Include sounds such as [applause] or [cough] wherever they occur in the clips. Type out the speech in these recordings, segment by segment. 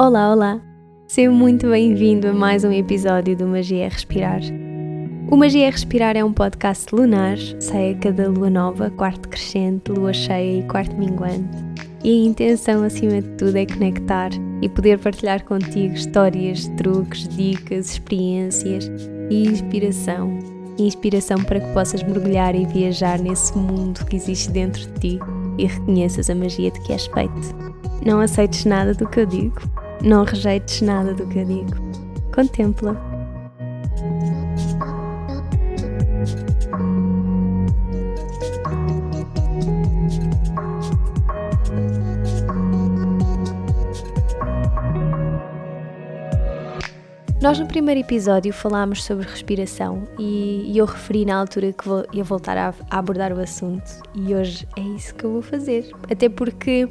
Olá, olá! Seja muito bem-vindo a mais um episódio do Magia é Respirar. O Magia é Respirar é um podcast lunar, sai a cada lua nova, quarto crescente, lua cheia e quarto minguante. E a intenção, acima de tudo, é conectar e poder partilhar contigo histórias, truques, dicas, experiências e inspiração. Inspiração para que possas mergulhar e viajar nesse mundo que existe dentro de ti e reconheças a magia de que és feito. Não aceites nada do que eu digo, não rejeites nada do que eu digo. Contempla. Nós no primeiro episódio falámos sobre respiração e, eu referi na altura que vou, ia voltar a, a abordar o assunto e hoje é isso que eu vou fazer. Até porque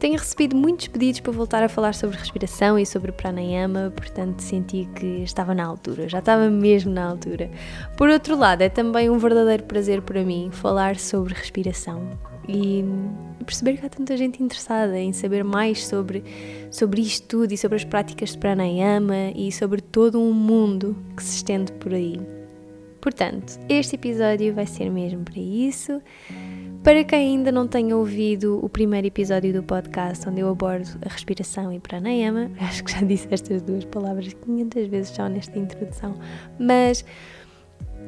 tenho recebido muitos pedidos para voltar a falar sobre respiração e sobre pranayama, portanto senti que estava na altura, já estava mesmo na altura. Por outro lado, é também um verdadeiro prazer para mim falar sobre respiração e perceber que há tanta gente interessada em saber mais sobre, sobre isto tudo e sobre as práticas de pranayama e sobre todo um mundo que se estende por aí. Portanto, este episódio vai ser mesmo para isso. Para quem ainda não tenha ouvido o primeiro episódio do podcast onde eu abordo a respiração e pranayama, [laughs] acho que já disse estas duas palavras 500 vezes só nesta introdução, mas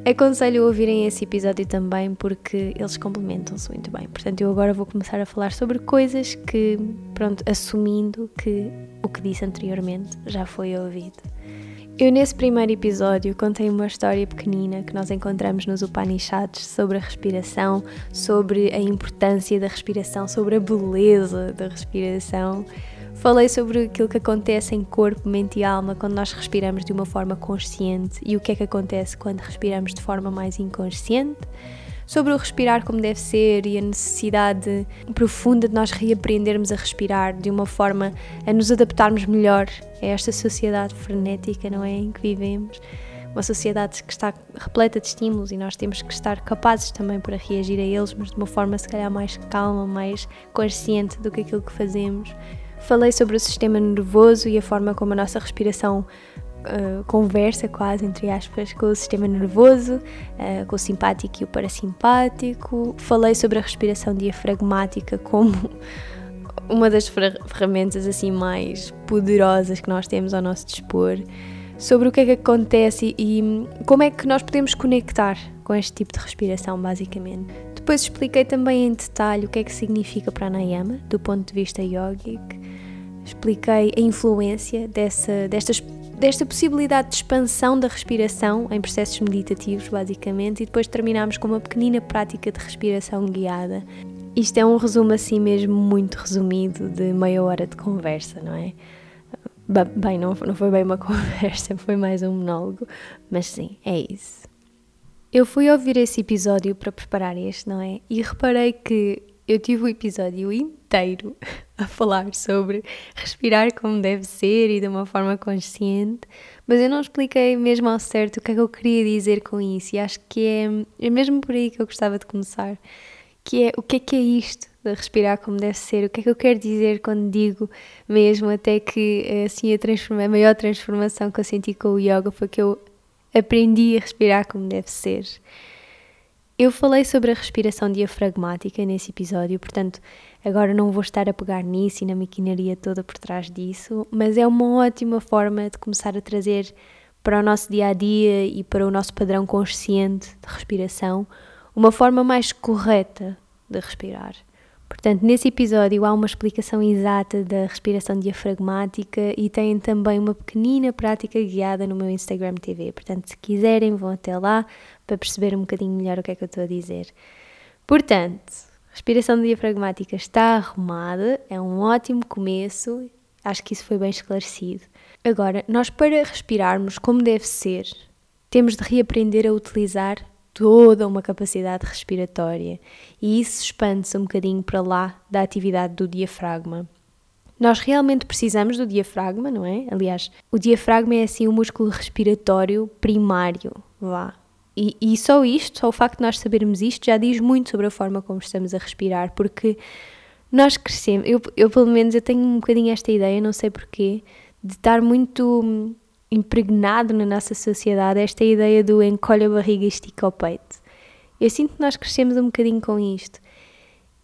aconselho a ouvirem esse episódio também porque eles complementam-se muito bem. Portanto, eu agora vou começar a falar sobre coisas que, pronto, assumindo que o que disse anteriormente já foi ouvido. Eu, nesse primeiro episódio, contei uma história pequenina que nós encontramos nos Upanishads sobre a respiração, sobre a importância da respiração, sobre a beleza da respiração. Falei sobre aquilo que acontece em corpo, mente e alma quando nós respiramos de uma forma consciente e o que é que acontece quando respiramos de forma mais inconsciente sobre o respirar como deve ser e a necessidade profunda de nós reaprendermos a respirar de uma forma a nos adaptarmos melhor a esta sociedade frenética, não é? Em que vivemos. Uma sociedade que está repleta de estímulos e nós temos que estar capazes também para reagir a eles, mas de uma forma se calhar mais calma, mais consciente do que aquilo que fazemos. Falei sobre o sistema nervoso e a forma como a nossa respiração uh, conversa quase, entre aspas, com o sistema nervoso, uh, com o simpático e o parasimpático. Falei sobre a respiração diafragmática como [laughs] uma das ferramentas assim mais poderosas que nós temos ao nosso dispor. Sobre o que é que acontece e como é que nós podemos conectar com este tipo de respiração, basicamente. Depois expliquei também em detalhe o que é que significa pranayama, do ponto de vista yogic. Expliquei a influência dessa, destas desta possibilidade de expansão da respiração em processos meditativos, basicamente, e depois terminamos com uma pequenina prática de respiração guiada. Isto é um resumo assim mesmo muito resumido de meia hora de conversa, não é? Bem, não, não foi bem uma [laughs] conversa, foi mais um monólogo, mas sim, é isso. Eu fui ouvir esse episódio para preparar este, não é? E reparei que eu tive o episódio inteiro a falar sobre respirar como deve ser e de uma forma consciente, mas eu não expliquei mesmo ao certo o que é que eu queria dizer com isso, e acho que é, é mesmo por aí que eu gostava de começar, que é o que é que é isto de respirar como deve ser, o que é que eu quero dizer quando digo mesmo até que assim a, transforma, a maior transformação que eu senti com o yoga foi que eu aprendi a respirar como deve ser. Eu falei sobre a respiração diafragmática nesse episódio, portanto, agora não vou estar a pegar nisso e na maquinaria toda por trás disso, mas é uma ótima forma de começar a trazer para o nosso dia a dia e para o nosso padrão consciente de respiração uma forma mais correta de respirar. Portanto, nesse episódio há uma explicação exata da respiração diafragmática e tem também uma pequenina prática guiada no meu Instagram TV. Portanto, se quiserem, vão até lá para perceber um bocadinho melhor o que é que eu estou a dizer. Portanto, respiração diafragmática está arrumada, é um ótimo começo, acho que isso foi bem esclarecido. Agora, nós para respirarmos como deve ser, temos de reaprender a utilizar toda uma capacidade respiratória e isso expande-se um bocadinho para lá da atividade do diafragma. Nós realmente precisamos do diafragma, não é? Aliás, o diafragma é assim o músculo respiratório primário, vá. E, e só isto, só o facto de nós sabermos isto, já diz muito sobre a forma como estamos a respirar, porque nós crescemos, eu, eu pelo menos eu tenho um bocadinho esta ideia, não sei porquê, de estar muito impregnado na nossa sociedade esta ideia do encolhe a barriga e estica o peito. Eu sinto que nós crescemos um bocadinho com isto.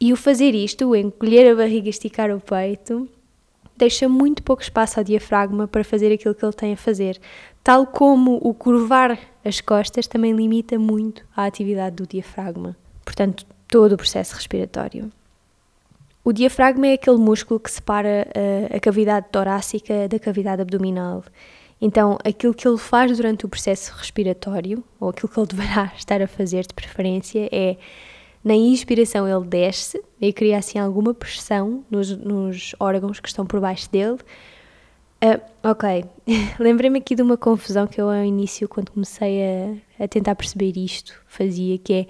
E o fazer isto, o encolher a barriga e esticar o peito, deixa muito pouco espaço ao diafragma para fazer aquilo que ele tem a fazer. Tal como o curvar as costas também limita muito a atividade do diafragma. Portanto, todo o processo respiratório. O diafragma é aquele músculo que separa a, a cavidade torácica da cavidade abdominal. Então, aquilo que ele faz durante o processo respiratório, ou aquilo que ele deverá [laughs] estar a fazer de preferência, é na inspiração ele desce e cria assim alguma pressão nos, nos órgãos que estão por baixo dele. Uh, ok, [laughs] lembrei-me aqui de uma confusão que eu ao início, quando comecei a, a tentar perceber isto, fazia, que é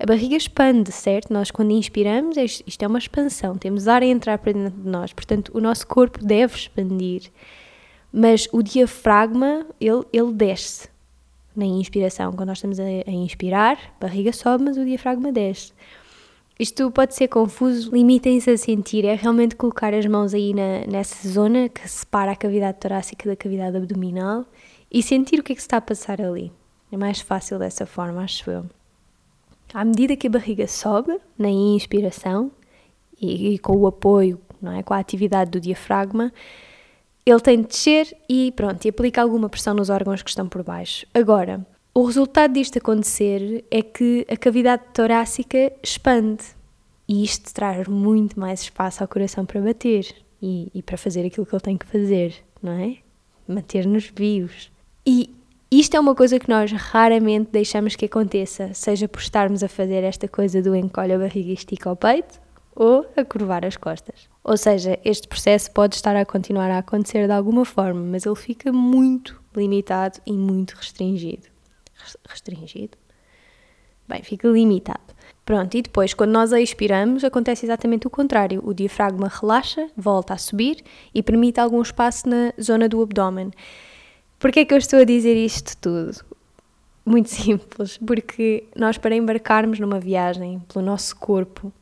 a barriga expande, certo? Nós, quando inspiramos, isto é uma expansão, temos ar a entrar para dentro de nós, portanto, o nosso corpo deve expandir. Mas o diafragma, ele, ele desce na inspiração. Quando nós estamos a, a inspirar, a barriga sobe, mas o diafragma desce. Isto pode ser confuso, limitem-se a sentir, é realmente colocar as mãos aí na, nessa zona que separa a cavidade torácica da cavidade abdominal e sentir o que é que se está a passar ali. É mais fácil dessa forma, acho eu. À medida que a barriga sobe, na inspiração, e, e, com o apoio, não é, com a atividade do diafragma, ele tem de descer e pronto, e aplica alguma pressão nos órgãos que estão por baixo. Agora, o resultado disto acontecer é que a cavidade torácica expande e isto traz muito mais espaço ao coração para bater e, e para fazer aquilo que ele tem que fazer, não é? Manter-nos vivos. E isto é uma coisa que nós raramente deixamos que aconteça, seja por estarmos a fazer esta coisa do encolhe a barriga e estica o peito, ou a curvar as costas. Ou seja, este processo pode estar a continuar a acontecer de alguma forma, mas ele fica muito limitado e muito restringido. Restringido? Bem, fica limitado. Pronto, e depois, quando nós a expiramos, acontece exatamente o contrário. O diafragma relaxa, volta a subir e permite algum espaço na zona do abdômen. Porquê é que eu estou a dizer isto tudo? Muito [laughs] simples, porque nós para embarcarmos numa viagem pelo nosso corpo,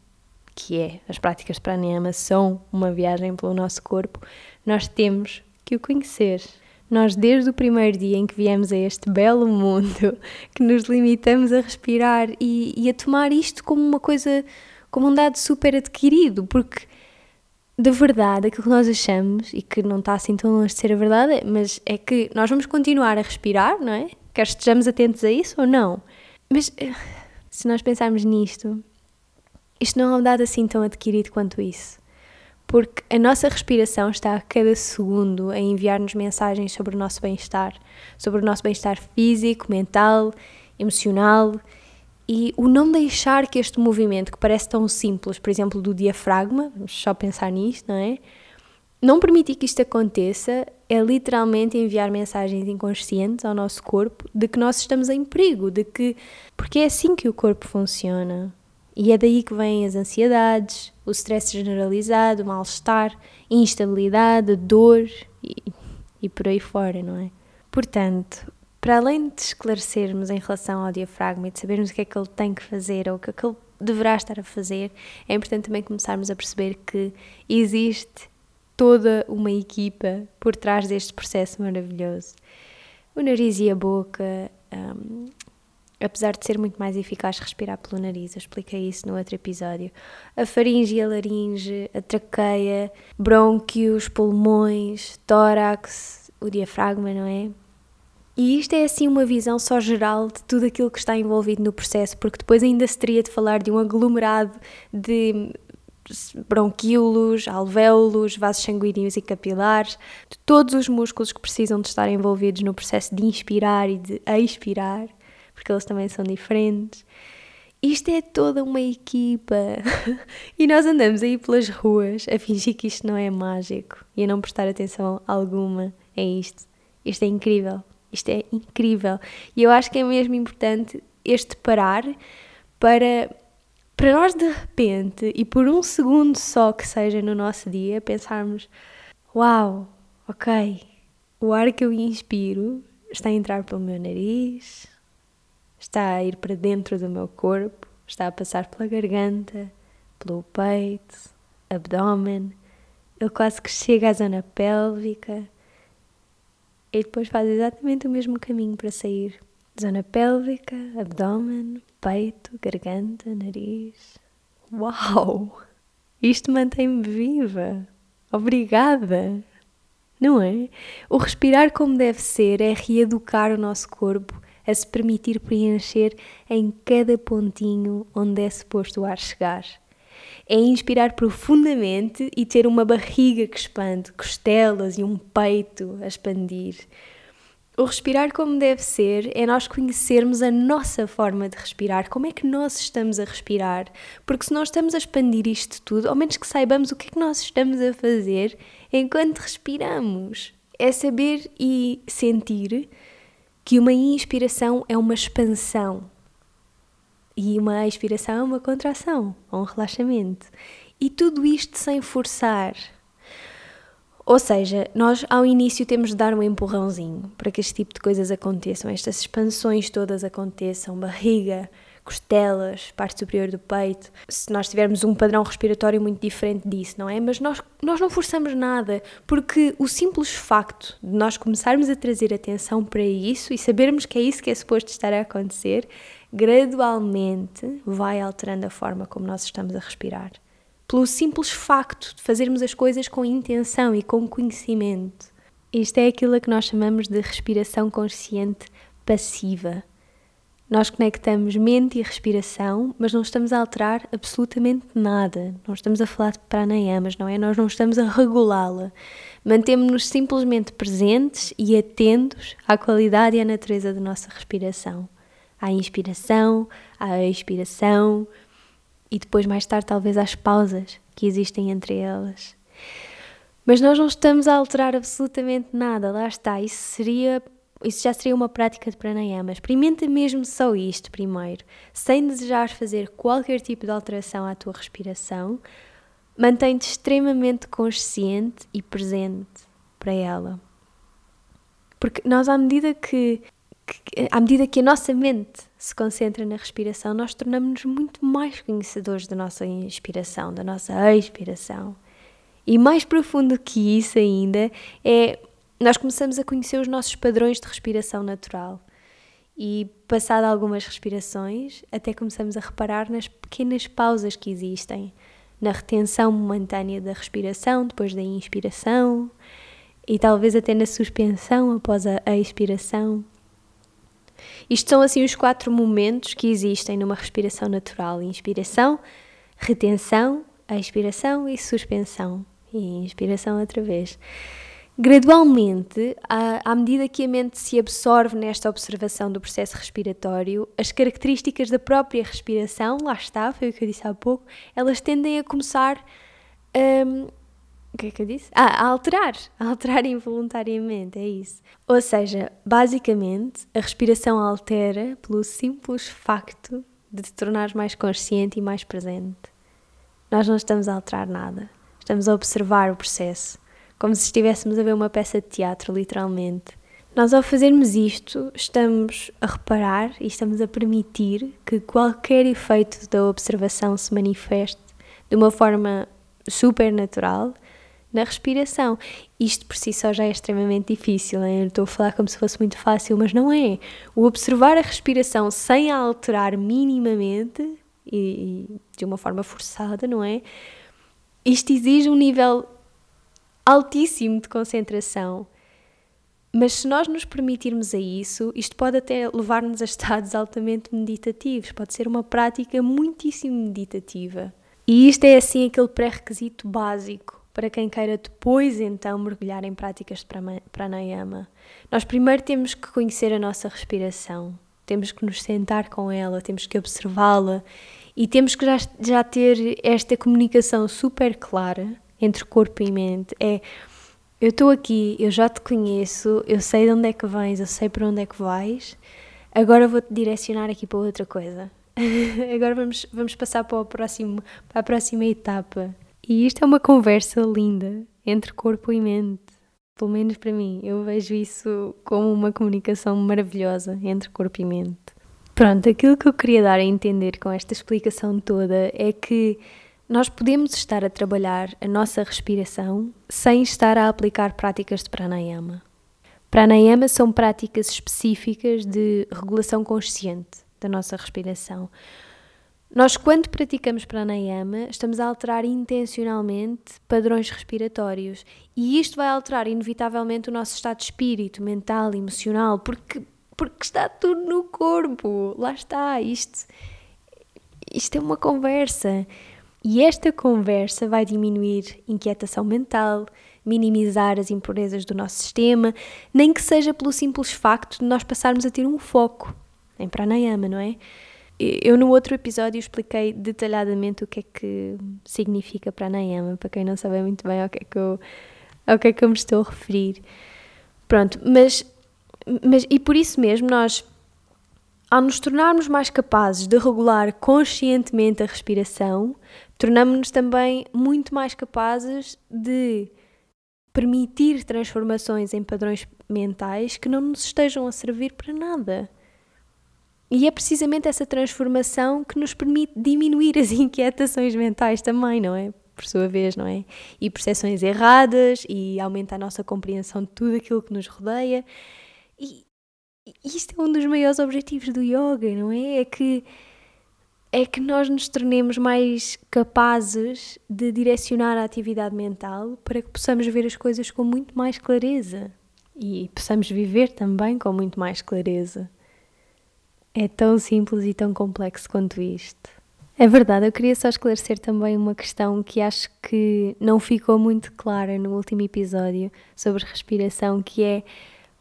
que é as práticas de pranayama são uma viagem pelo nosso corpo, nós temos que o conhecer. Nós, desde o primeiro dia em que viemos a este belo mundo, [laughs] que nos limitamos a respirar e, e a tomar isto como uma coisa, como um dado super adquirido, porque de verdade, aquilo que nós achamos e que não está assim tão longe de ser a verdade, mas é que nós vamos continuar a respirar, não é? Quer estejamos atentos a isso ou não. Mas eh, se nós pensarmos nisto, isto não é um dado assim tão adquirido quanto isso. Porque a nossa respiração está a cada segundo a enviar-nos mensagens sobre o nosso bem-estar, sobre o nosso bem-estar físico, mental, emocional e o não deixar que este movimento, que parece tão simples, por exemplo, do diafragma, vamos só pensar nisto, não é? Não permitir que isto aconteça é literalmente enviar mensagens inconscientes ao nosso corpo de que nós estamos em perigo, de que. Porque é assim que o corpo funciona. E é daí que vêm as ansiedades, o stress generalizado, o mal-estar, instabilidade, dor e, e por aí fora, não é? Portanto, para além de esclarecermos em relação ao diafragma e de sabermos o que é que ele tem que fazer ou o que é que ele deverá estar a fazer, é importante também começarmos a perceber que existe toda uma equipa por trás deste processo maravilhoso. O nariz e a boca, um, apesar de ser muito mais eficaz respirar pelo nariz, eu expliquei isso no outro episódio. A faringe e a laringe, a traqueia, brônquios, pulmões, tórax, o diafragma, não é? E isto é assim uma visão só geral de tudo aquilo que está envolvido no processo, porque depois ainda se teria de falar de um aglomerado de bronquíolos, alvéolos, vasos sanguíneos e capilares, de todos os músculos que precisam de estar envolvidos no processo de inspirar e de expirar, porque eles também são diferentes. Isto é toda uma equipa. [laughs] e nós andamos aí pelas ruas a fingir que isto não é mágico e a não prestar atenção alguma a isto. Isto é incrível. Isto é incrível. E eu acho que é mesmo importante este parar para, para nós de repente e por um segundo só que seja no nosso dia pensarmos: Uau, ok, o ar que eu inspiro está a entrar pelo meu nariz, está a ir para dentro do meu corpo, está a passar pela garganta, pelo peito, abdômen, ele quase que chega à zona pélvica e depois faz exatamente o mesmo caminho para sair. Zona pélvica, abdômen, peito, garganta, nariz. Uau! Isto mantém-me viva. Obrigada! Não é? O respirar como deve ser é reeducar o nosso corpo a se permitir preencher em cada pontinho onde é suposto o ar chegar. É inspirar profundamente e ter uma barriga que expande, costelas e um peito a expandir. O respirar como deve ser é nós conhecermos a nossa forma de respirar, como é que nós estamos a respirar, porque se nós estamos a expandir isto tudo, ao menos que saibamos o que é que nós estamos a fazer enquanto respiramos. É saber e sentir que uma inspiração é uma expansão e uma expiração é uma contração, um relaxamento. E tudo isto sem forçar. Ou seja, nós ao início temos de dar um empurrãozinho para que este tipo de coisas aconteçam, estas expansões todas aconteçam, barriga, costelas, parte superior do peito. Se nós tivermos um padrão respiratório muito diferente disso, não é? Mas nós, nós não forçamos nada, porque o simples facto de nós começarmos a trazer atenção para isso e sabermos que é isso que é suposto estar a acontecer, gradualmente vai alterando a forma como nós estamos a respirar pelo simples facto de fazermos as coisas com intenção e com conhecimento. Isto é aquilo que nós chamamos de respiração consciente passiva. Nós conectamos mente e respiração, mas não estamos a alterar absolutamente nada. Não estamos a falar de pranayamas, não é? Nós não estamos a regulá-la. Mantemos-nos simplesmente presentes e atentos à qualidade e à natureza da nossa respiração. À inspiração, à expiração, e depois mais tarde talvez às pausas que existem entre elas. Mas nós não estamos a alterar absolutamente nada, lá está, isso seria isso já seria uma prática de pranayama. Experimenta mesmo só isto primeiro, sem desejar fazer qualquer tipo de alteração à tua respiração. Mantém-te extremamente consciente e presente para ela. Porque nós, à medida que que, à medida que a nossa mente se concentra na respiração, nós tornamos-nos muito mais conhecedores da nossa inspiração, da nossa expiração. E mais profundo que isso ainda é nós começamos a conhecer os nossos padrões de respiração natural. E passado algumas respirações, até começamos a reparar nas pequenas pausas que existem, na retenção momentânea da respiração depois da inspiração e talvez até na suspensão após a expiração. Isto são assim os quatro momentos que existem numa respiração natural: inspiração, retenção, expiração e suspensão. E inspiração outra vez. Gradualmente, à, medida que a mente se absorve nesta observação do processo respiratório, as características da própria respiração, lá está, foi o que eu disse há pouco, elas tendem a começar um, o que é que eu disse? Ah, a alterar, a alterar involuntariamente, é isso. Ou seja, basicamente, a respiração altera pelo simples facto de te tornares mais consciente e mais presente. Nós não estamos a alterar nada, estamos a observar o processo, como se estivéssemos a ver uma peça de teatro, literalmente. Nós, ao fazermos isto, estamos a reparar e estamos a permitir que qualquer efeito da observação se manifeste de uma forma super natural na respiração. Isto por si só já é extremamente difícil, hein? eu estou a falar como se fosse muito fácil, mas não é. O observar a respiração sem a alterar minimamente e, e de uma forma forçada, não é? Isto exige um nível altíssimo de concentração. Mas se nós nos permitirmos a isso, isto pode até levar-nos a estados altamente meditativos, pode ser uma prática muitíssimo meditativa. E isto é assim aquele pré-requisito básico para quem queira depois então mergulhar em práticas de pranayama. Nós primeiro temos que conhecer a nossa respiração, temos que nos sentar com ela, temos que observá-la e temos que já, já ter esta comunicação super clara entre corpo e mente. É eu estou aqui, eu já te conheço, eu sei de onde é que vens, eu sei para onde é que vais, agora vou-te direcionar aqui para outra coisa. [laughs] agora vamos, vamos passar para, próximo, para a próxima etapa e isto é uma conversa linda entre corpo e mente. Pelo menos para mim, eu vejo isso como uma comunicação maravilhosa entre corpo e mente. Pronto, aquilo que eu queria dar a entender com esta explicação toda é que nós podemos estar a trabalhar a nossa respiração sem estar a aplicar práticas de pranayama. Pranayama são práticas específicas de regulação consciente da nossa respiração. Nós, quando praticamos pranayama, estamos a alterar intencionalmente padrões respiratórios e isto vai alterar inevitavelmente o nosso estado de espírito, mental, emocional, porque, porque está tudo no corpo. Lá está, isto, isto é uma conversa. E esta conversa vai diminuir inquietação mental, minimizar as impurezas do nosso sistema, nem que seja pelo simples facto de nós passarmos a ter um foco em pranayama, não é? Eu no outro episódio expliquei detalhadamente o que é que significa pranayama, para quem não sabe muito bem ao que é que eu, ao que é que eu me estou a referir. Pronto, mas, mas e por isso mesmo nós, ao nos tornarmos mais capazes de regular conscientemente a respiração, tornamos-nos também muito mais capazes de permitir transformações em padrões mentais que não nos estejam a servir para nada. E é precisamente essa transformação que nos permite diminuir as [laughs] inquietações mentais também, não é? Por sua vez, não é? E percepções erradas e aumenta a nossa compreensão de tudo aquilo que nos rodeia. E isto é um dos maiores objetivos do yoga, não é? É que é que nós nos tornemos mais capazes de direcionar a atividade mental para que possamos ver as coisas com muito mais clareza e possamos viver também com muito mais clareza. É tão simples e tão complexo quanto isto. É verdade, eu queria só esclarecer também uma questão que acho que não ficou muito clara no último episódio sobre respiração, que é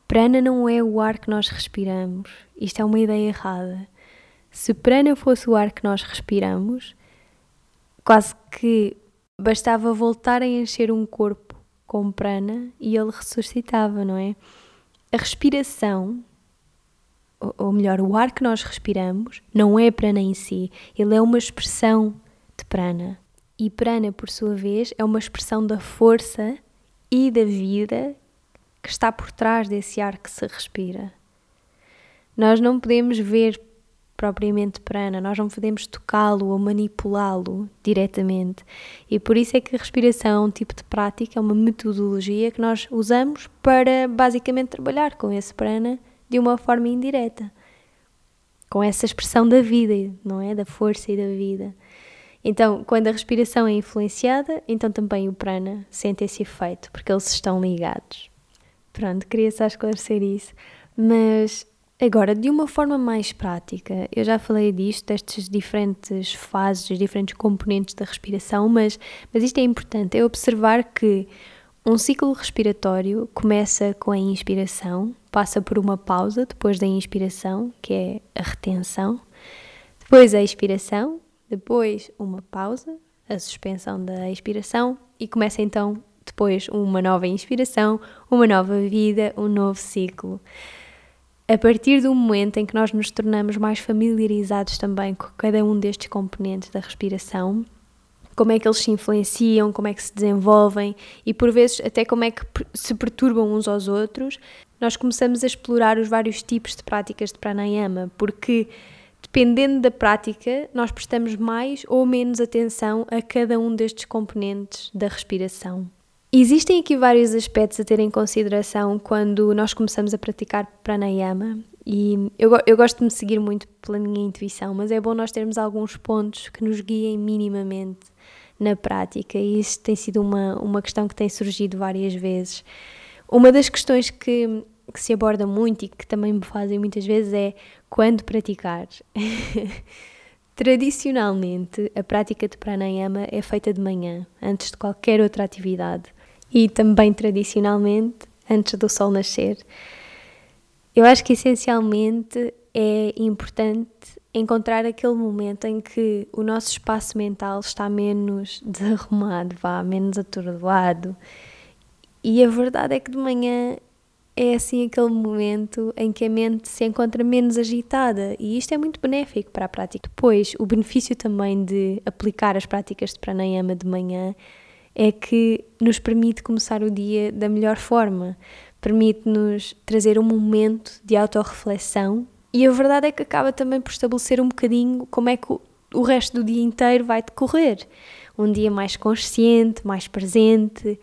prana não é o ar que nós respiramos. Isto é uma ideia errada. Se prana fosse o ar que nós respiramos, quase que bastava voltar a encher um corpo com prana e ele ressuscitava, não é? A respiração ou melhor, o ar que nós respiramos não é prana em si, ele é uma expressão de prana. E prana, por sua vez, é uma expressão da força e da vida que está por trás desse ar que se respira. Nós não podemos ver propriamente prana, nós não podemos tocá-lo ou manipulá-lo diretamente. E por isso é que a respiração é um tipo de prática, é uma metodologia que nós usamos para basicamente trabalhar com esse prana de uma forma indireta, com essa expressão da vida, não é? Da força e da vida. Então, quando a respiração é influenciada, então também o prana sente esse efeito, porque eles estão ligados. Pronto, queria só esclarecer isso. Mas agora, de uma forma mais prática, eu já falei disto, destas diferentes fases, diferentes componentes da respiração, mas, mas isto é importante, é observar que um ciclo respiratório começa com a inspiração, passa por uma pausa depois da inspiração, que é a retenção, depois a expiração, depois uma pausa, a suspensão da expiração e começa então depois uma nova inspiração, uma nova vida, um novo ciclo. A partir do momento em que nós nos tornamos mais familiarizados também com cada um destes componentes da respiração, como é que eles se influenciam, como é que se desenvolvem e por vezes até como é que se perturbam uns aos outros, nós começamos a explorar os vários tipos de práticas de pranayama, porque dependendo da prática, nós prestamos mais ou menos atenção a cada um destes componentes da respiração. Existem aqui vários aspectos a ter em consideração quando nós começamos a praticar pranayama e eu, eu gosto de me seguir muito pela minha intuição, mas é bom nós termos alguns pontos que nos guiem minimamente na prática e isso tem sido uma, uma questão que tem surgido várias vezes. Uma das questões que, que se aborda muito e que também me fazem muitas vezes é quando praticar. [laughs] Tradicionalmente, a prática de pranayama é feita de manhã, antes de qualquer outra atividade, e também tradicionalmente antes do sol nascer. Eu acho que essencialmente é importante encontrar aquele momento em que o nosso espaço mental está menos [laughs] desarrumado, vá, menos atordoado. E a verdade é que de manhã é assim aquele momento em que a mente se encontra menos agitada e isto é muito benéfico para a prática. Depois, o benefício também de aplicar as práticas de pranayama de manhã é que nos permite começar o dia da melhor forma, permite-nos trazer um momento de autorreflexão e a verdade é que acaba também por estabelecer um bocadinho como é que o, resto do dia inteiro vai decorrer. um dia mais consciente, mais presente,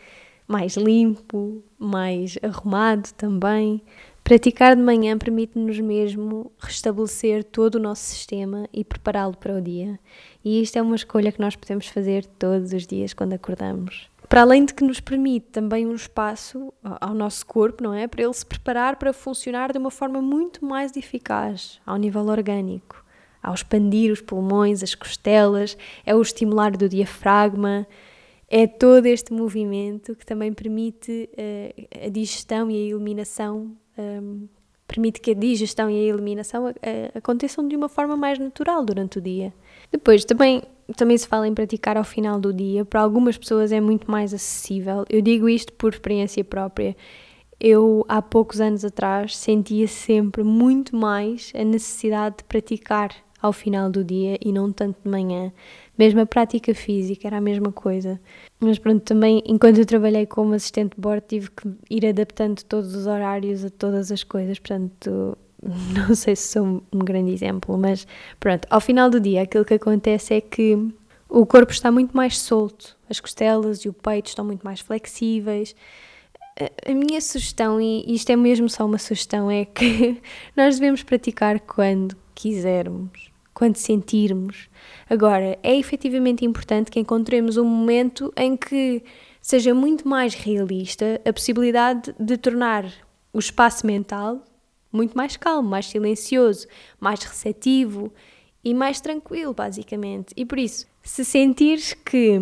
mais limpo, mais arrumado também. Praticar de manhã permite-nos mesmo restabelecer todo o nosso sistema e prepará-lo para o dia. E isto é uma escolha que nós podemos fazer todos os dias quando acordamos. Para além de que nos permite também um espaço ao nosso corpo, não é? Para ele se preparar para funcionar de uma forma muito mais eficaz, ao nível orgânico. Ao expandir os pulmões, as costelas, é o estimular do diafragma, é todo este movimento que também permite uh, a digestão e a eliminação um, permite que a digestão e a eliminação aconteçam de uma forma mais natural durante o dia. Depois, também, também se fala em praticar ao final do dia. Para algumas pessoas é muito mais acessível. Eu digo isto por experiência própria. Eu, há poucos anos atrás, sentia sempre muito mais a necessidade de praticar ao final do dia e não tanto de manhã. Mesmo a prática física era a mesma coisa. Mas pronto, também enquanto eu trabalhei como assistente de bordo tive que ir adaptando todos os horários a todas as coisas, portanto [laughs] não sei se sou um grande exemplo, mas pronto, ao final do dia aquilo que acontece é que o corpo está muito mais solto, as costelas e o peito estão muito mais flexíveis. A minha sugestão, e isto é mesmo só uma sugestão, é que [laughs] nós devemos praticar quando quisermos quando sentirmos. Agora, é efetivamente importante que encontremos um momento em que seja muito mais realista a possibilidade de tornar o espaço mental muito mais calmo, mais silencioso, mais receptivo e mais tranquilo, basicamente. E por isso, se sentires que,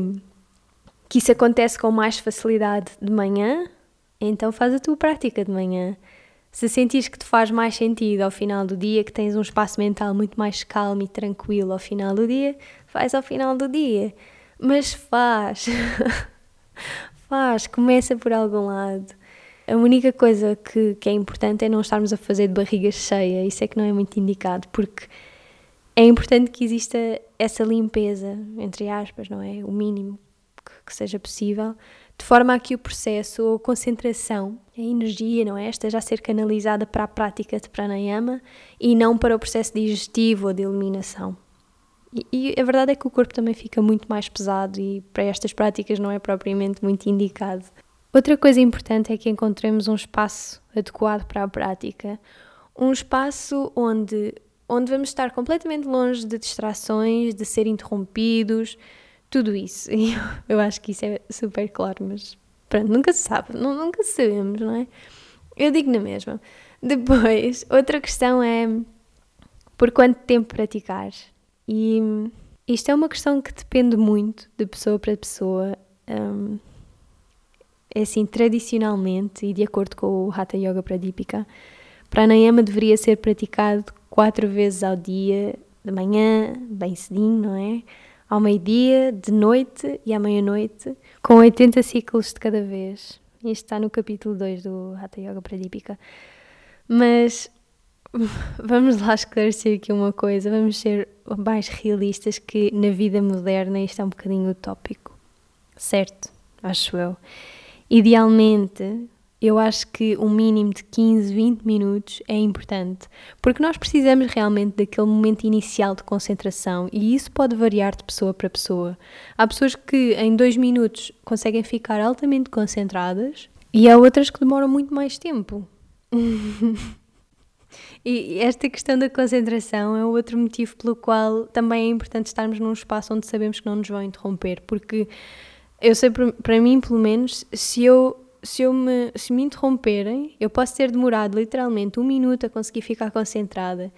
que isso acontece com mais facilidade de manhã, então faz a tua prática de manhã. Se sentires que te faz mais sentido ao final do dia, que tens um espaço mental muito mais calmo e tranquilo ao final do dia, faz ao final do dia. Mas faz. [laughs] faz, começa por algum lado. A única coisa que, que é importante é não estarmos a fazer de barriga cheia, isso é que não é muito indicado, porque é importante que exista essa limpeza, entre aspas, não é? O mínimo que seja possível, de forma a que o processo ou a concentração, a energia, não é? Esteja a ser canalizada para a prática de pranayama e não para o processo digestivo ou de eliminação. E, e, a verdade é que o corpo também fica muito mais pesado e para estas práticas não é propriamente muito indicado. Outra coisa importante é que encontremos um espaço adequado para a prática, um espaço onde, onde vamos estar completamente longe de distrações, de ser interrompidos, tudo isso. [laughs] E eu acho que isso é super claro, mas pronto, nunca se sabe, não, nunca sabemos, não é? Eu digo na mesma. [laughs] Depois, outra questão é por quanto tempo praticar? E isto é uma questão que depende muito de pessoa para pessoa. Um, é assim, tradicionalmente e de acordo com o Hatha Yoga Pradipika, pranayama deveria ser praticado quatro vezes ao dia, de manhã, bem cedinho, não é? Ao meio-dia, de noite e à meia-noite, com 80 ciclos de cada vez. Isto está no capítulo 2 do Hatha Yoga Pradipika. Mas [laughs] vamos lá esclarecer aqui uma coisa, vamos ser mais realistas que na vida moderna isto é um bocadinho utópico. Certo, acho eu. Idealmente, eu acho que um mínimo de 15, 20 minutos é importante, porque nós precisamos realmente daquele momento inicial de concentração e isso pode variar de pessoa para pessoa. Há pessoas que em dois minutos conseguem ficar altamente concentradas e há outras que demoram muito mais tempo. [laughs] e esta questão da concentração é outro motivo pelo qual também é importante estarmos num espaço onde sabemos que não nos vão interromper, porque eu sei, para mim, pelo menos, se eu se, eu me, se me interromperem, eu posso ter demorado literalmente um minuto a conseguir ficar concentrada,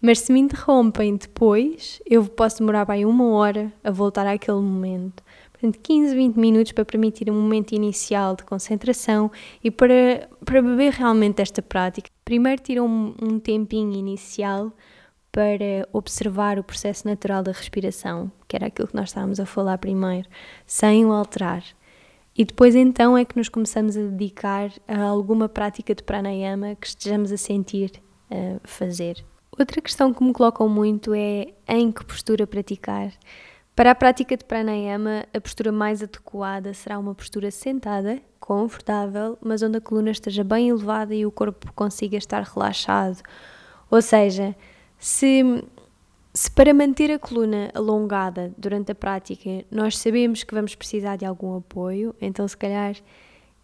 mas se me interrompem depois, eu posso demorar bem uma hora a voltar àquele momento. Portanto, 15, 20 minutos para permitir um momento inicial de concentração e para, para beber realmente esta prática. Primeiro, tira um, um tempinho inicial para observar o processo natural da respiração, que era aquilo que nós estávamos a falar primeiro, sem o alterar. E depois então é que nos começamos a dedicar a alguma prática de pranayama que estejamos a sentir fazer. Outra questão que me colocam muito é em que postura praticar. Para a prática de pranayama, a postura mais adequada será uma postura sentada, confortável, mas onde a coluna esteja bem elevada e o corpo consiga estar relaxado. Ou seja, se se para manter a coluna alongada durante a prática nós sabemos que vamos precisar de algum apoio, então se calhar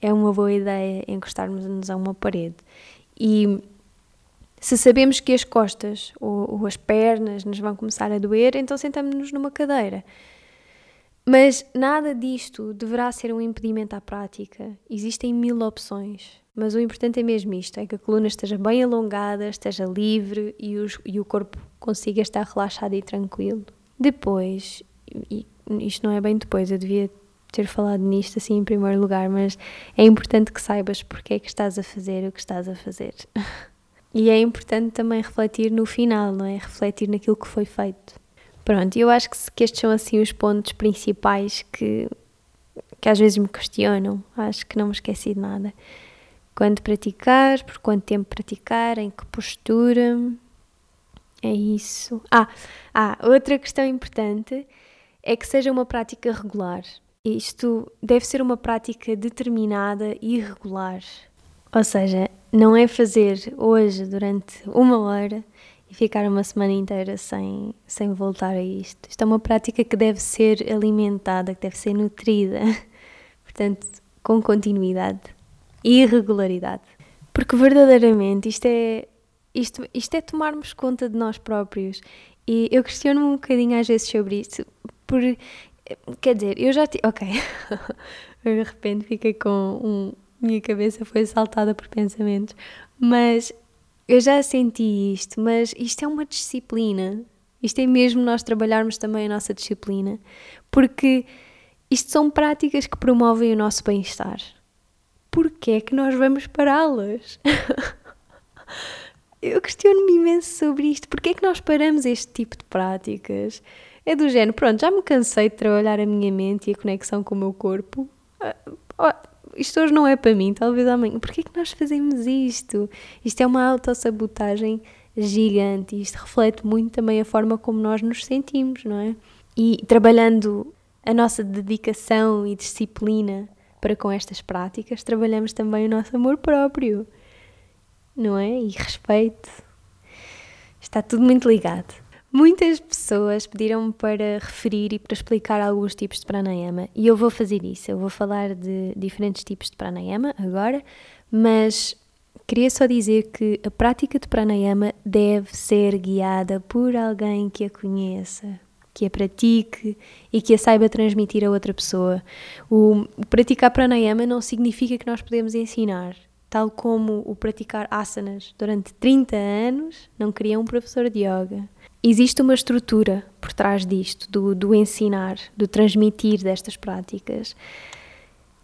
é uma boa ideia encostarmos-nos a uma parede. E se sabemos que as costas ou, ou as pernas nos vão começar a doer, então sentamos-nos numa cadeira. Mas nada disto deverá ser um impedimento à prática. Existem mil opções, mas o importante é mesmo isto: é que a coluna esteja bem alongada, esteja livre e, os, e o corpo consiga estar relaxado e tranquilo. Depois, e isto não é bem depois, eu devia ter falado nisto assim em primeiro lugar, mas é importante que saibas porque é que estás a fazer o que estás a fazer. [laughs] e é importante também refletir no final, não é? Refletir naquilo que foi feito. Pronto, eu acho que, estes são assim os pontos principais que, que às vezes me questionam. Acho que não me esqueci de nada. Quando praticar, por quanto tempo praticar, em que postura. É isso. Ah, ah, outra questão importante é que seja uma prática regular. Isto deve ser uma prática determinada e regular. Ou seja, não é fazer hoje durante uma hora e ficar uma semana inteira sem, sem voltar a isto. Isto é uma prática que deve ser alimentada, que deve ser nutrida, [laughs] portanto, com continuidade e regularidade. Porque verdadeiramente isto é, isto, isto é tomarmos conta de nós próprios. E eu questiono-me um bocadinho às vezes sobre isso, por, quer dizer, eu já tive. Ok, [laughs] de repente fiquei com um. Minha cabeça foi saltada por pensamentos, mas eu já senti isto, mas isto é uma disciplina. Isto é mesmo nós trabalharmos também a nossa disciplina, porque isto são práticas que promovem o nosso bem-estar. Porquê é que nós vamos pará-las? [laughs] eu questiono-me imenso sobre isto. Porquê é que nós paramos este tipo de práticas? É do género, pronto, já me cansei de trabalhar a minha mente e a conexão com o meu corpo. Ah, isto hoje não é para mim, talvez amanhã. Porquê é que nós fazemos isto? Isto é uma autossabotagem gigante. Isto reflete muito também a forma como nós nos sentimos, não é? E trabalhando a nossa dedicação e disciplina para com estas práticas, trabalhamos também o nosso amor próprio, não é? E respeito. Está tudo muito ligado. Muitas pessoas pediram-me para referir e para explicar alguns tipos de pranayama e eu vou fazer isso. Eu vou falar de diferentes tipos de pranayama agora, mas queria só dizer que a prática de pranayama deve ser guiada por alguém que a conheça, que a pratique e que a saiba transmitir a outra pessoa. O, o praticar pranayama não significa que nós podemos ensinar. Tal como o praticar asanas durante 30 anos não queria um professor de yoga existe uma estrutura por trás disto, do, do ensinar, do transmitir destas práticas.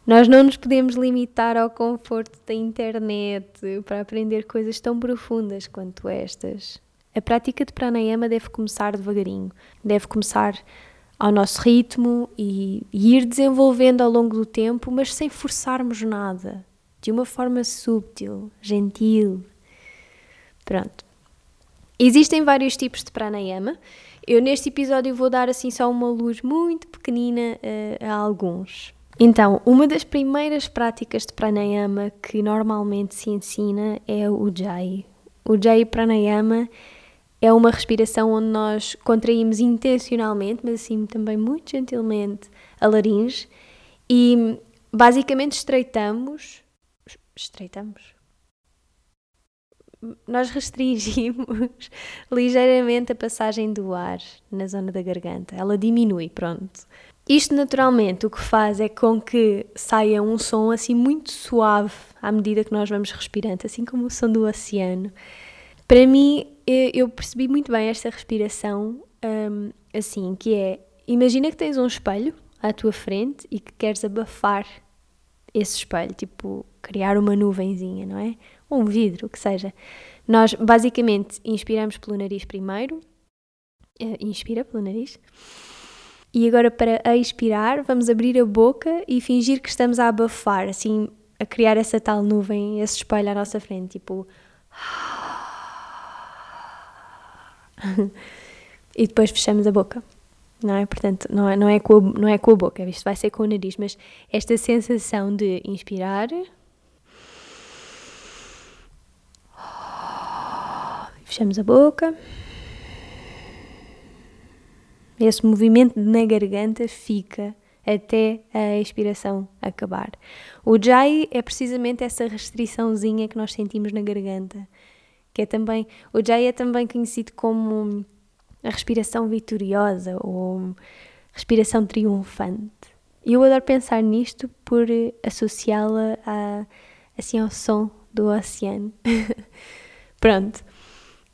Nós não nos podemos limitar ao conforto da internet para aprender coisas tão profundas quanto estas. A prática de pranayama deve começar devagarinho, deve começar ao nosso ritmo e, e, ir desenvolvendo ao longo do tempo, mas sem forçarmos nada, de uma forma subtil, gentil. Pronto. Existem vários tipos de pranayama. Eu neste episódio vou dar assim só uma luz muito pequenina uh, a alguns. Então, uma das primeiras práticas de pranayama que normalmente se ensina é o Jai. O Jai Pranayama é uma respiração onde nós contraímos intencionalmente, mas assim também muito gentilmente, a laringe e basicamente estreitamos. Estreitamos? nós restringimos [laughs] ligeiramente a passagem do ar na zona da garganta. Ela diminui, pronto. Isto naturalmente o que faz é com que saia um som assim muito suave à medida que nós vamos respirando, assim como o som do oceano. Para mim, eu percebi muito bem esta respiração um, assim, que é, imagina que tens um espelho à tua frente e que queres abafar esse espelho, tipo criar uma nuvenzinha, não é? ou um vidro, o que seja. Nós basicamente inspiramos pelo nariz primeiro, uh, inspira pelo nariz, e agora para expirar vamos abrir a boca e fingir que estamos a abafar, assim, a criar essa tal nuvem, esse espelho à nossa frente, tipo. [laughs] e depois fechamos a boca. Não é? Portanto, não é, não, é com a, não é com a boca, isto vai ser com o nariz, mas esta sensação de inspirar Fechamos a boca. esse movimento na garganta fica até a expiração acabar. O Jai é precisamente essa restriçãozinha que nós sentimos na garganta, que é também, o Jai é também conhecido como a respiração vitoriosa ou respiração triunfante. E eu adoro pensar nisto por associá-la a, assim ao som do oceano. [laughs] Pronto.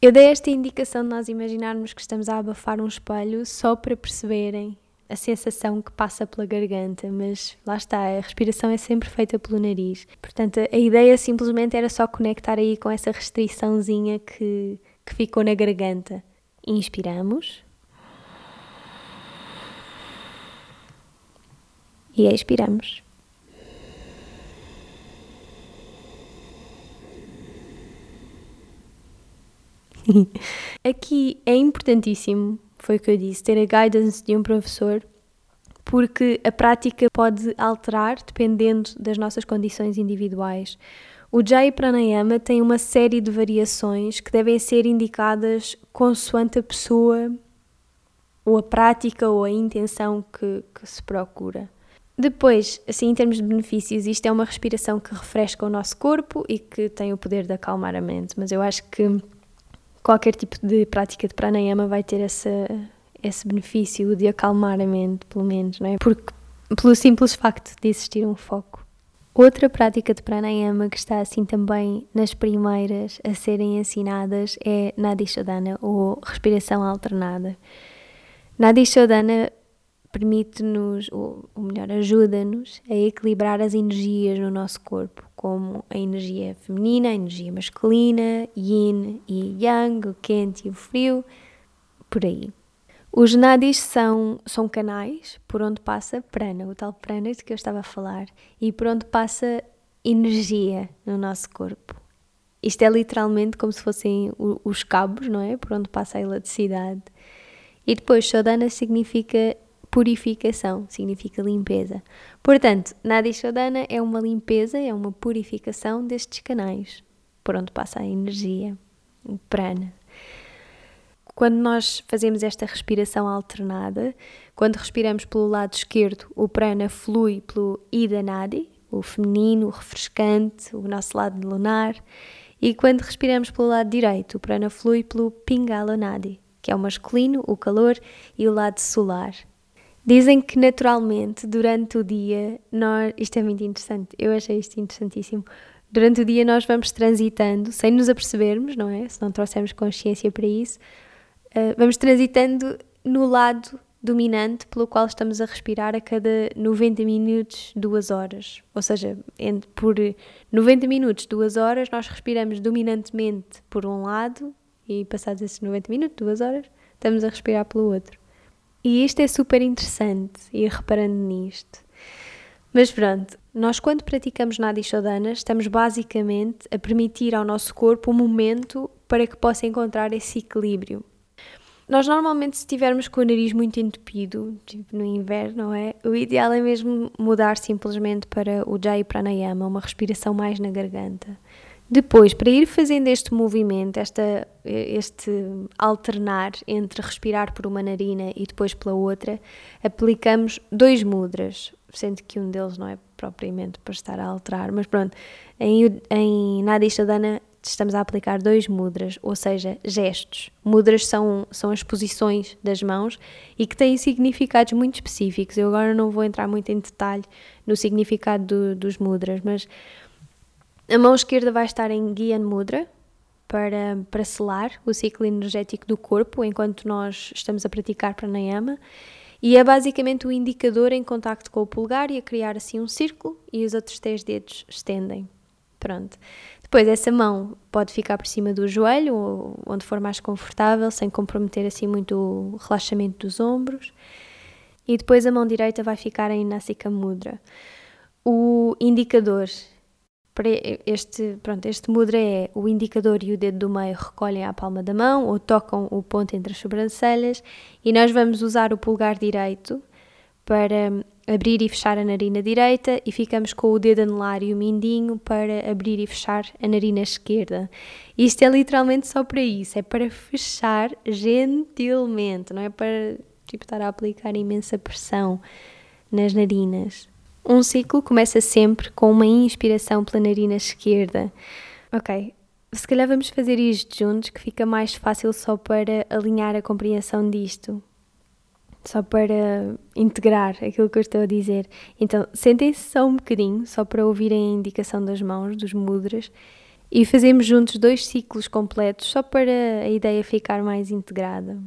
Eu dei esta indicação de nós imaginarmos que estamos a abafar um espelho só para perceberem a sensação que passa pela garganta, mas lá está, a respiração é sempre feita pelo nariz. Portanto, a ideia simplesmente era só conectar aí com essa restriçãozinha que, que ficou na garganta. Inspiramos. E expiramos. [laughs] Aqui é importantíssimo, foi o que eu disse, ter a guidance de um professor, porque a prática pode alterar dependendo das nossas condições individuais. O Jai Pranayama tem uma série de variações que devem ser indicadas consoante a pessoa, ou a prática, ou a intenção que, que se procura. Depois, assim, em termos de benefícios, isto é uma respiração que refresca o nosso corpo e que tem o poder de acalmar a mente, mas eu acho que qualquer tipo de prática de pranayama vai ter essa, esse benefício de acalmar a mente, pelo menos, não é? Porque, pelo simples facto de existir um foco. Outra prática de pranayama que está assim também nas primeiras a serem ensinadas é Nadi Shodhana ou respiração alternada. Nadi Shodhana permite-nos, ou melhor, ajuda-nos a equilibrar as energias no nosso corpo, como a energia feminina, a energia masculina, yin e yang, o quente e o frio, por aí. Os nadis são, são canais por onde passa prana, o tal prana de que eu estava a falar, e por onde passa energia no nosso corpo. Isto é literalmente como se fossem os cabos, não é? Por onde passa a eletricidade. E depois, Shodana significa purificação, significa limpeza. Portanto, Nadi Shodana é uma limpeza, é uma purificação destes canais, por onde passa a energia, o prana. Quando nós fazemos esta respiração alternada, quando respiramos pelo lado esquerdo, o prana flui pelo Ida Nadi, o feminino, o refrescante, o nosso lado lunar, e quando respiramos pelo lado direito, o prana flui pelo Pingala Nadi, que é o masculino, o calor e o lado solar, Dizem que naturalmente, durante o dia, nós. Isto é muito interessante, eu achei isto interessantíssimo. Durante o dia, nós vamos transitando, sem nos apercebermos, não é? Se não trouxermos consciência para isso, uh, vamos transitando no lado dominante pelo qual estamos a respirar a cada 90 minutos, 2 horas. Ou seja, por 90 minutos, 2 horas, nós respiramos dominantemente por um lado e passados esses 90 minutos, 2 horas, estamos a respirar pelo outro. E isto é super interessante, ir reparando nisto. Mas pronto, nós quando praticamos Nadi Shodhana estamos basicamente a permitir ao nosso corpo um momento para que possa encontrar esse equilíbrio. Nós normalmente se estivermos com o nariz muito entupido, tipo no inverno, não é? O ideal é mesmo mudar simplesmente para o Jai Pranayama, uma respiração mais na garganta. Depois, para ir fazendo este movimento, esta, este alternar entre respirar por uma narina e depois pela outra, aplicamos dois mudras, sendo que um deles não é propriamente para estar a alterar, mas pronto, em, em Nadi Shadana estamos a aplicar dois mudras, ou seja, gestos. Mudras são, são as posições das mãos e que têm significados muito específicos. Eu agora não vou entrar muito em detalhe no significado do, dos mudras, mas a mão esquerda vai estar em Gyan Mudra para, para selar o ciclo energético do corpo enquanto nós estamos a praticar pranayama e é basicamente o indicador em contacto com o pulgar e a criar assim um círculo e os outros três dedos estendem. Pronto. Depois essa mão pode ficar por cima do joelho ou onde for mais confortável, sem comprometer assim muito o relaxamento dos ombros. E depois a mão direita vai ficar em Nasika Mudra. O indicador este, pronto, este mudra é o indicador e o dedo do meio recolhem à palma da mão ou tocam o ponto entre as sobrancelhas e nós vamos usar o pulgar direito para abrir e fechar a narina direita e ficamos com o dedo anelar e o mindinho para abrir e fechar a narina esquerda. Isto é literalmente só para isso, é para fechar gentilmente, não é para tipo estar a aplicar imensa pressão nas narinas. Um ciclo começa sempre com uma inspiração pela narina esquerda. Ok, se calhar vamos fazer isto juntos, que fica mais fácil só para alinhar a compreensão disto. Só para integrar aquilo que eu estou a dizer. Então, sentem-se só um bocadinho, só para ouvirem a indicação das mãos, dos mudras, e fazemos juntos dois ciclos completos, só para a ideia ficar mais integrada.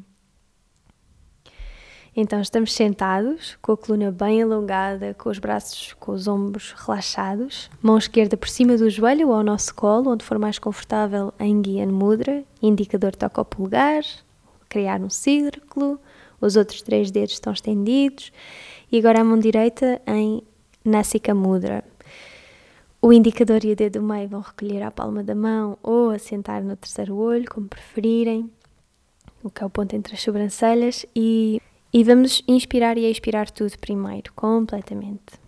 Então estamos sentados, com a coluna bem alongada, com os braços, com os ombros relaxados, mão esquerda por cima do joelho ou ao nosso colo, onde for mais confortável em Gyan Mudra, indicador toca o polegar, criar um círculo, os outros três dedos estão estendidos e agora a mão direita em Nasika Mudra. O indicador e o dedo do meio vão recolher à palma da mão ou assentar no terceiro olho, como preferirem, o que é o ponto entre as sobrancelhas, e e vamos inspirar e expirar tudo primeiro, completamente.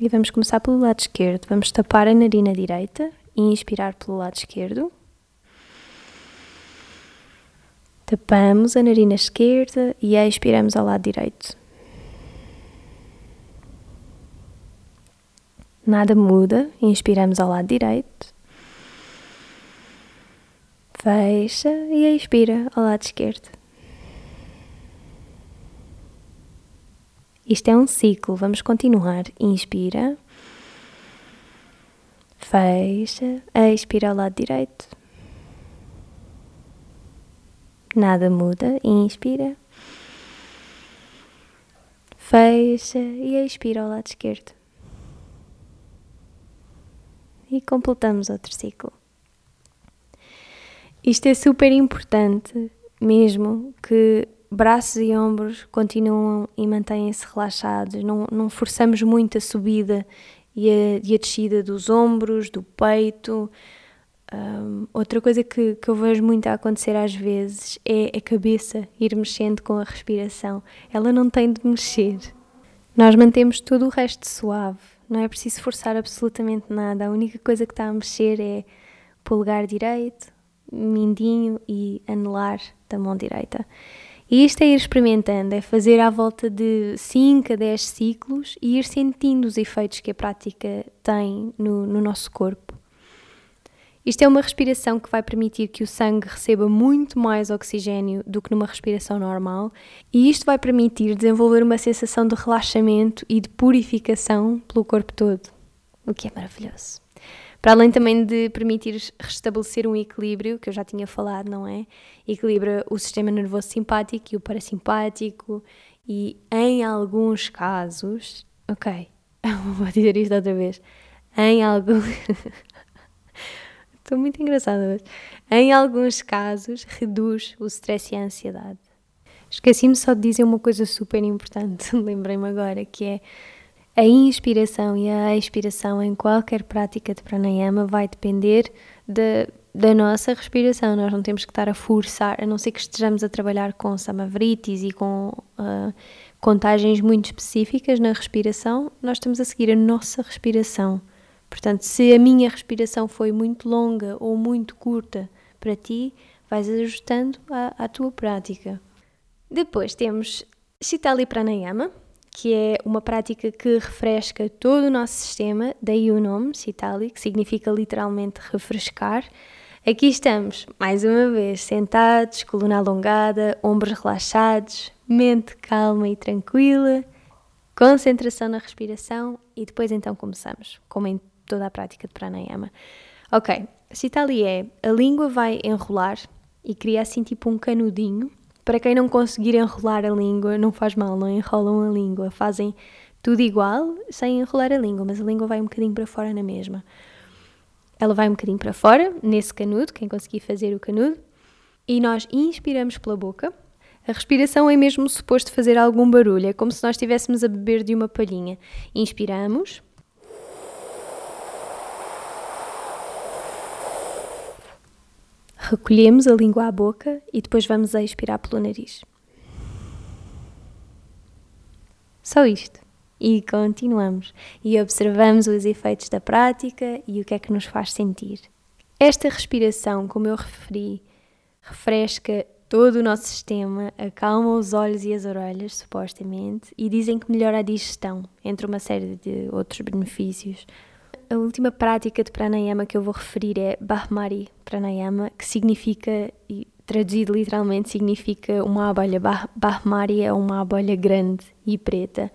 E vamos começar pelo lado esquerdo. Vamos tapar a narina direita e inspirar pelo lado esquerdo. Tapamos a narina esquerda e expiramos ao lado direito. Nada muda, inspiramos ao lado direito. Fecha e expira ao lado esquerdo. Isto é um ciclo, vamos continuar. Inspira, fecha, expira ao lado direito. Nada muda, inspira, fecha e expira ao lado esquerdo. E completamos outro ciclo. Isto é super importante, mesmo que braços e ombros continuam e mantêm-se relaxados, não, não forçamos muito a subida e a, e a descida dos ombros, do peito. Um, outra coisa que, que eu vejo muito a acontecer às vezes é a cabeça ir mexendo com a respiração. Ela não tem de mexer. Nós mantemos todo o resto suave, não é preciso forçar absolutamente nada. A única coisa que está a mexer é polegar direito, mindinho e anelar da mão direita. E isto é ir experimentando, é fazer à volta de 5 a 10 ciclos e ir sentindo os efeitos que a prática tem no, no nosso corpo. Isto é uma respiração que vai permitir que o sangue receba muito mais oxigênio do que numa respiração normal, e isto vai permitir desenvolver uma sensação de relaxamento e de purificação pelo corpo todo, o que é maravilhoso. Para além também de permitir restabelecer um equilíbrio, que eu já tinha falado, não é? Equilibra o sistema nervoso simpático e o parasimpático, e em alguns casos, ok, [laughs] vou dizer isto outra vez, em alguns. [laughs] Estou muito engraçada hoje. Em alguns casos, reduz o stress e a ansiedade. Esqueci-me só de dizer uma coisa super importante, [laughs] lembrei-me agora, que é a inspiração e a expiração em qualquer prática de pranayama vai depender de, da nossa respiração. Nós não temos que estar a forçar, a não ser que estejamos a trabalhar com samavritis e com uh, contagens muito específicas na respiração, nós estamos a seguir a nossa respiração. Portanto, se a minha respiração foi muito longa ou muito curta para ti, vais ajustando à, à tua prática. Depois temos Shitali Pranayama, que é uma prática que refresca todo o nosso sistema, daí o nome, Citali, que significa literalmente refrescar. Aqui estamos, mais uma vez, sentados, coluna alongada, ombros relaxados, mente calma e tranquila, concentração na respiração e depois então começamos, como em toda a prática de pranayama. Ok, Citali é a língua vai enrolar e cria assim tipo um canudinho para quem não conseguir enrolar a língua, não faz mal, não enrolam a língua, fazem tudo igual sem enrolar a língua, mas a língua vai um bocadinho para fora na mesma. Ela vai um bocadinho para fora, nesse canudo, quem conseguir fazer o canudo, e nós inspiramos pela boca. A respiração é mesmo suposto fazer algum barulho, é como se nós estivéssemos a beber de uma palhinha. Inspiramos, Recolhemos a língua à boca e depois vamos a expirar pelo nariz. Só isto. E continuamos. E observamos os efeitos da prática e o que é que nos faz sentir. Esta respiração, como eu referi, refresca todo o nosso sistema, acalma os olhos e as orelhas, supostamente, e dizem que melhora a digestão, entre uma série de outros benefícios. A última prática de pranayama que eu vou referir é Bahmari Pranayama, que significa, e traduzido literalmente, significa uma abelha. Bah Bahmari é uma abelha grande e preta.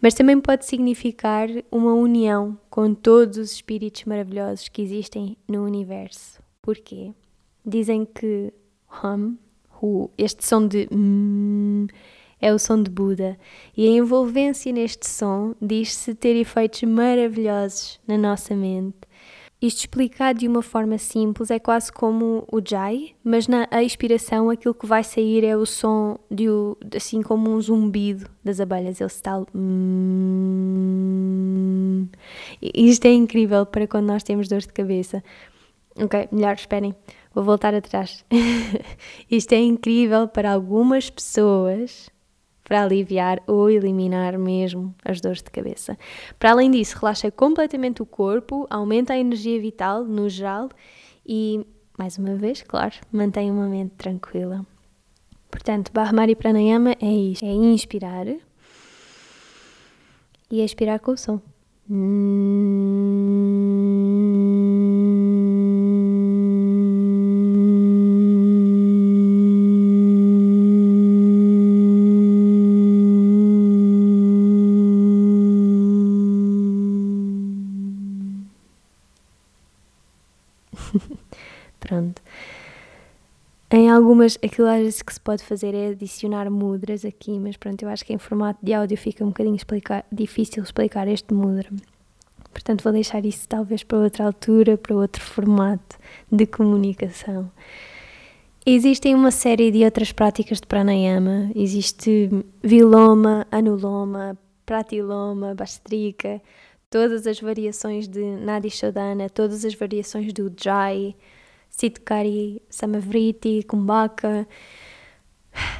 Mas também pode significar uma união com todos os espíritos maravilhosos que existem no universo. Porquê? Dizem que hum, este som de hum, é o som de Buda e a envolvência neste som diz-se ter efeitos maravilhosos na nossa mente. Isto explicado de uma forma simples é quase como o jai, mas na expiração aquilo que vai sair é o som de assim como um zumbido das abelhas, ele está hum. Isto é incrível para quando nós temos dor de cabeça. Ok, melhor esperem, vou voltar atrás. [laughs] Isto é incrível para algumas pessoas para aliviar ou eliminar mesmo as dores de cabeça. Para além disso, relaxa completamente o corpo, aumenta a energia vital no geral e, mais uma vez, claro, mantém uma mente tranquila. Portanto, Bahmari Pranayama é isto: é inspirar e expirar com o som. Pronto. Em algumas, aquilo às vezes que se pode fazer é adicionar mudras aqui, mas pronto, eu acho que em formato de áudio fica um bocadinho explicar, difícil explicar este mudra. Portanto, vou deixar isso talvez para outra altura, para outro formato de comunicação. Existem uma série de outras práticas de pranayama. Existe viloma, anuloma, pratiloma, bastrika, todas as variações de Nadi Shodhana, todas as variações do Jai, Sitkari, Samavriti, Kumbhaka,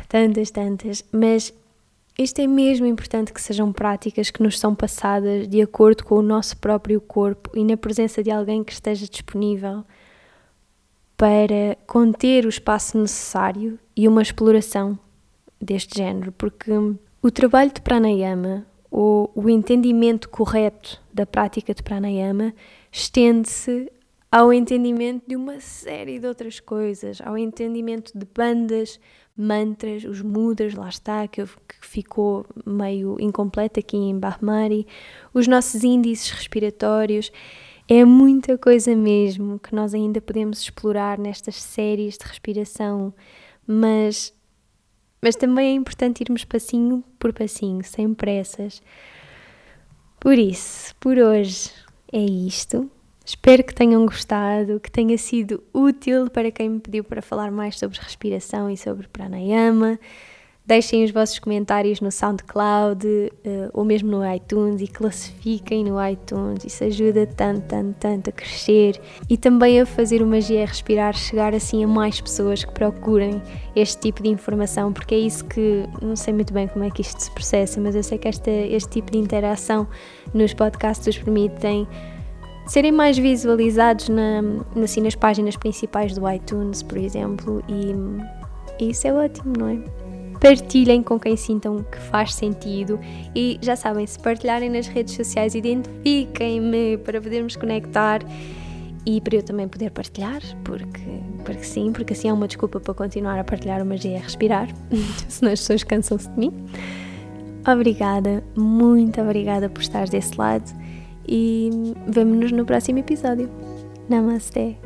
tantas, tantas. Mas isto é mesmo importante que sejam práticas que nos são passadas de acordo com o nosso próprio corpo e na presença de alguém que esteja disponível para conter o espaço necessário e uma exploração deste género, porque o trabalho de pranayama, ou o entendimento correto da prática de pranayama, estende-se ao entendimento de uma série de outras coisas, ao entendimento de bandas, mantras, os mudras, lá está, que, que ficou meio incompleto aqui em Bahmari, os nossos índices respiratórios. É muita coisa mesmo que nós ainda podemos explorar nestas séries de respiração, mas, mas também é importante irmos passinho por passinho, sem pressas. Por isso, por hoje é isto. Espero que tenham gostado, que tenha sido útil para quem me pediu para falar mais sobre respiração e sobre pranayama. Deixem os vossos comentários no SoundCloud uh, ou mesmo no iTunes e classifiquem no iTunes. Isso ajuda tanto, tanto, tanto a crescer e também a fazer o Magia Respirar chegar assim a mais pessoas que procurem este tipo de informação, porque é isso que não sei muito bem como é que isto se processa, mas eu sei que esta, este tipo de interação nos podcasts nos permitem serem mais visualizados na, assim, nas páginas principais do iTunes, por exemplo, e, e isso é ótimo, não é? Partilhem com quem sintam que faz sentido e já sabem, se partilharem nas redes sociais, identifiquem-me para podermos conectar e para eu também poder partilhar, porque, porque sim, porque assim é uma desculpa para continuar a partilhar o magia respirar, [laughs] senão as pessoas cansam-se de mim. Obrigada, muito obrigada por estar desse lado e vemo-nos no próximo episódio. Namaste.